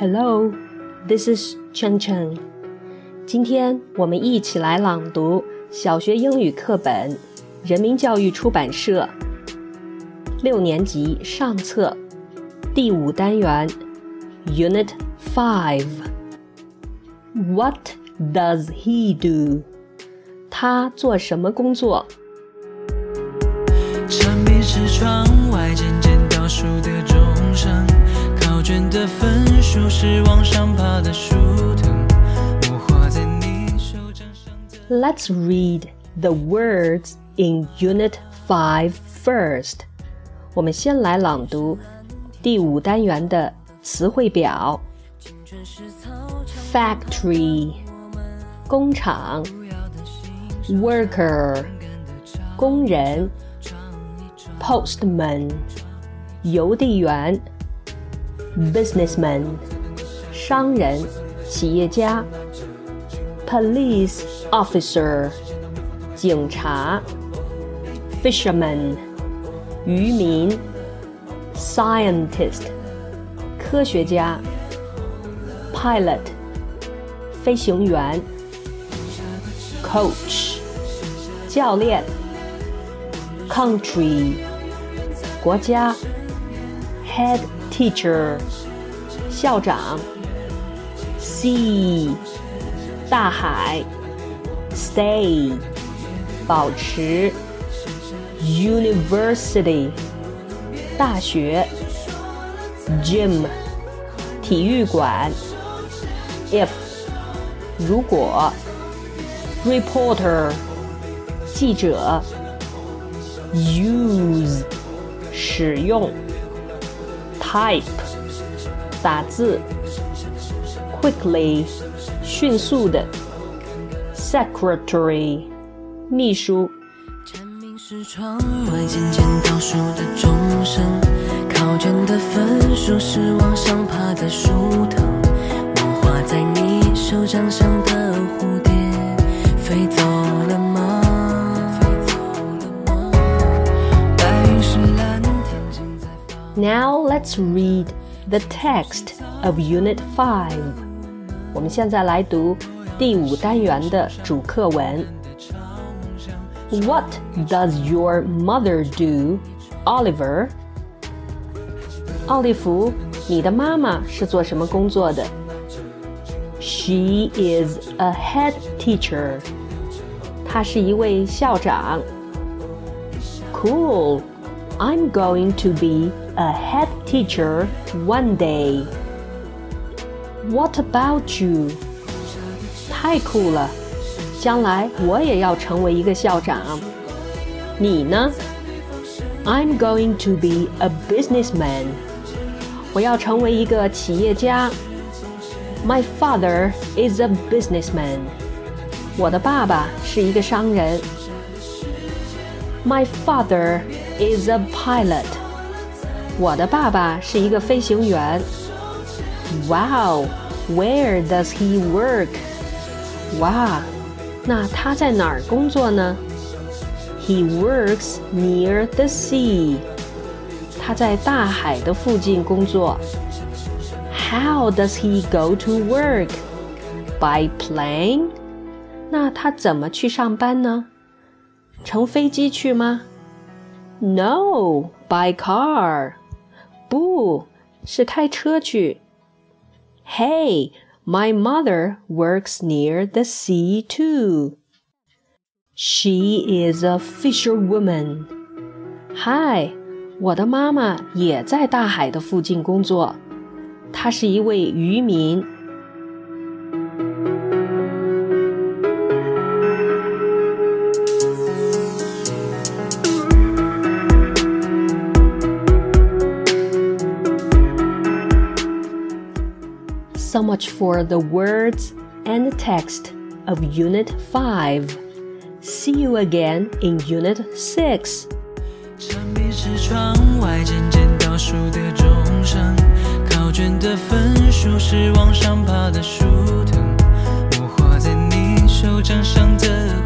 Hello, this is Chen Chen. 今天我们一起来朗读小学英语课本，人民教育出版社六年级上册第五单元 Unit Five. What does he do? 他做什么工作？墙壁是窗外渐渐倒数的钟声，考卷的分数是往上爬的树藤。我画在你手掌上的。Let's read the words in Unit Five first. 我们先来朗读第五单元的词汇表。Factory 工厂 ，Worker 工人，Postman 邮递员，Businessman 商人、企业家，Police Officer 警察，Fisherman 渔民，Scientist 科学家。pilot 飞行员，coach 教练，country 国家，head teacher 校长，sea 大海，stay 保持，university 大学，gym 体育馆。if 如果，reporter 记者，use 使用，type 打字，quickly 迅速的，secretary 秘书。蝉鸣是窗外渐渐倒数的钟声，考卷的分数是往上爬的树藤。我画在你手掌上的蝴蝶，飞走。Now let's read the text of Unit 5. 我们现在来读第五单元的主课文。What does your mother do, Oliver? 奥利弗，你的妈妈是做什么工作的？She is a head teacher. 她是一位校长。Cool. I'm going to be a head teacher one day. What about you? 太酷了！将来我也要成为一个校长。你呢？I'm going to be a businessman. 我要成为一个企业家。My father is a businessman. 我的爸爸是一个商人。My father is a pilot. 我的爸爸是一个飞行员。Wow, where does he work? 哇，那他在哪儿工作呢？He works near the sea. 他在大海的附近工作。How does he go to work? By plane? 那他怎么去上班呢？乘飞机去吗？No, by car. 不是开车去。Hey, my mother works near the sea too. She is a fisherwoman. 嗨，我的妈妈也在大海的附近工作，她是一位渔民。 much for the words and the text of Unit 5. See you again in Unit 6. 墙壁是窗外渐渐倒数的钟声，考卷的分数是往上爬的树藤。我画在你手掌上的